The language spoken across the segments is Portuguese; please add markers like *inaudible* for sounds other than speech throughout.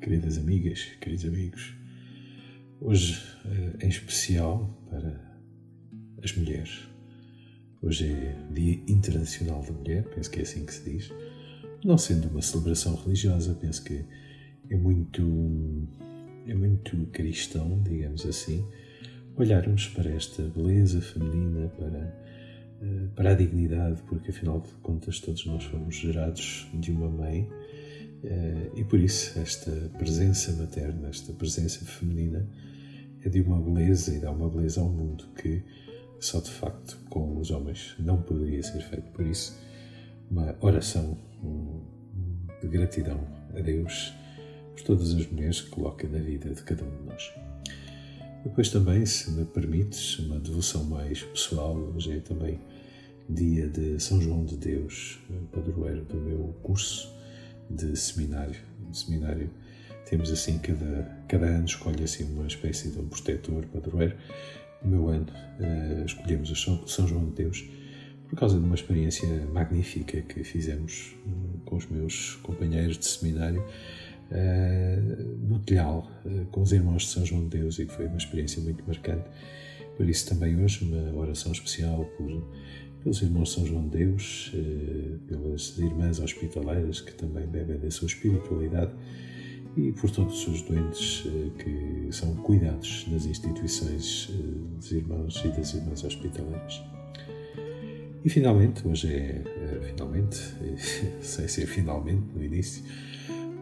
queridas amigas, queridos amigos. Hoje, eh, em especial para as mulheres. Hoje é Dia Internacional da Mulher, penso que é assim que se diz. Não sendo uma celebração religiosa, penso que é muito, é muito cristão, digamos assim, olharmos para esta beleza feminina, para, eh, para a dignidade, porque afinal de contas todos nós fomos gerados de uma mãe e por isso esta presença materna, esta presença feminina é de uma beleza e dá uma beleza ao mundo que só de facto com os homens não poderia ser feito. Por isso, uma oração de gratidão a Deus por todas as mulheres que coloca na vida de cada um de nós. Depois também, se me permites, uma devoção mais pessoal, hoje é também dia de São João de Deus, padroeiro do meu curso de seminário. De seminário temos assim, cada, cada ano escolhe assim uma espécie de um protetor, padroeiro. No meu ano uh, escolhemos o São, João de Deus por causa de uma experiência magnífica que fizemos uh, com os meus companheiros de seminário uh, no Telhal, com os irmãos de São João de Deus e que foi uma experiência muito marcante. Por isso também hoje uma oração especial por pelos irmãos São João de Deus, eh, pelas irmãs hospitaleiras que também bebem da sua espiritualidade e por todos os doentes eh, que são cuidados nas instituições eh, dos irmãos e das irmãs hospitaleiras. E finalmente, hoje é, finalmente, *laughs* sei se é finalmente no início,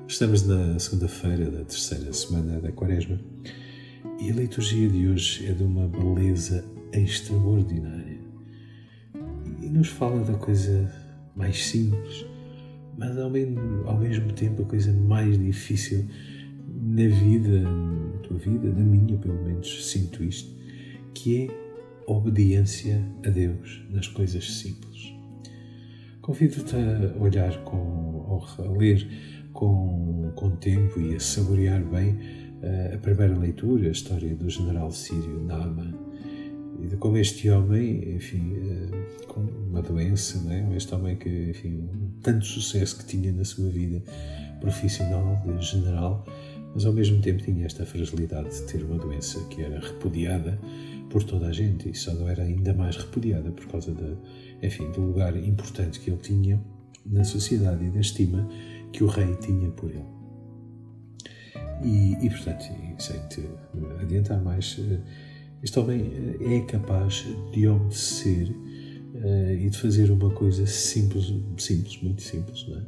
estamos na segunda-feira da terceira semana da Quaresma e a liturgia de hoje é de uma beleza extraordinária nos fala da coisa mais simples, mas ao mesmo, ao mesmo tempo a coisa mais difícil na vida, na tua vida, na minha pelo menos, sinto isto, que é obediência a Deus nas coisas simples. Convido-te a olhar com, a ler com, com tempo e a saborear bem a primeira leitura, a história do general sírio Naaman, e de como este homem, enfim, eh, uma doença, não é? este homem que, enfim, tanto sucesso que tinha na sua vida profissional, general, mas ao mesmo tempo tinha esta fragilidade de ter uma doença que era repudiada por toda a gente e só não era ainda mais repudiada por causa da, enfim, do lugar importante que ele tinha na sociedade e da estima que o rei tinha por ele. E, e portanto, sem te adiantar mais, eh, este homem eh, é capaz de obedecer uh, e de fazer uma coisa simples, simples, muito simples, não é?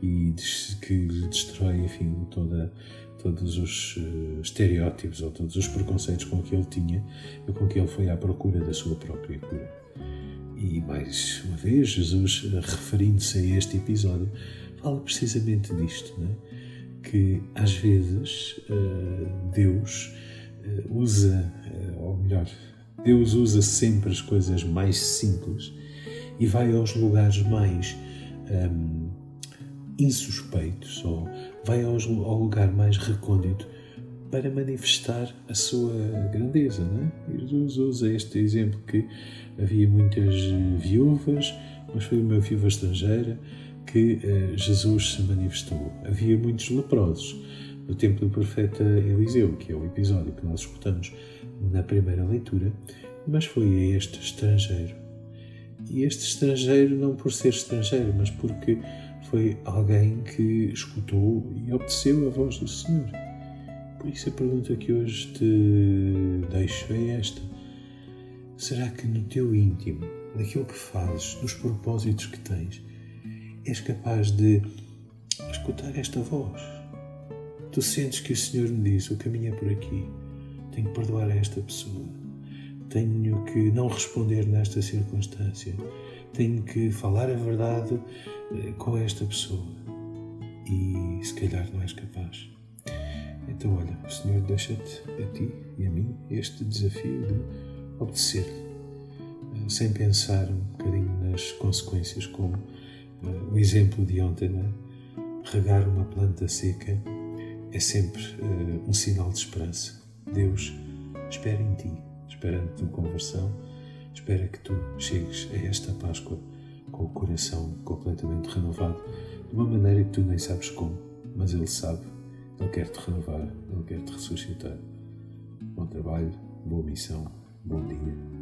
E que destrói, enfim, toda, todos os uh, estereótipos ou todos os preconceitos com que ele tinha com que ele foi à procura da sua própria cura. E mais uma vez, Jesus, referindo-se a este episódio, fala precisamente disto, é? que às vezes uh, Deus eh, usa, ou melhor, Deus usa sempre as coisas mais simples e vai aos lugares mais um, insuspeitos, ou vai aos, ao lugar mais recôndito para manifestar a sua grandeza. É? Jesus usa este exemplo que havia muitas viúvas, mas foi uma viúva estrangeira que uh, Jesus se manifestou. Havia muitos leprosos do tempo do profeta Eliseu, que é o episódio que nós escutamos na primeira leitura, mas foi a este estrangeiro. E este estrangeiro não por ser estrangeiro, mas porque foi alguém que escutou e obedeceu a voz do Senhor. Por isso a pergunta que hoje te deixo é esta: será que no teu íntimo, naquilo que fazes, nos propósitos que tens, és capaz de escutar esta voz? Tu sentes que o Senhor me diz: o caminho é por aqui, tenho que perdoar a esta pessoa, tenho que não responder nesta circunstância, tenho que falar a verdade eh, com esta pessoa e se calhar não és capaz. Então, olha, o Senhor deixa-te a ti e a mim este desafio de obedecer, eh, sem pensar um bocadinho nas consequências, como uh, o exemplo de ontem, né? regar uma planta seca é sempre uh, um sinal de esperança. Deus espera em ti, espera a tua conversão, espera que tu chegues a esta Páscoa com o coração completamente renovado, de uma maneira que tu nem sabes como, mas Ele sabe, Ele quer te renovar, Ele quer te ressuscitar. Bom trabalho, boa missão, bom dia.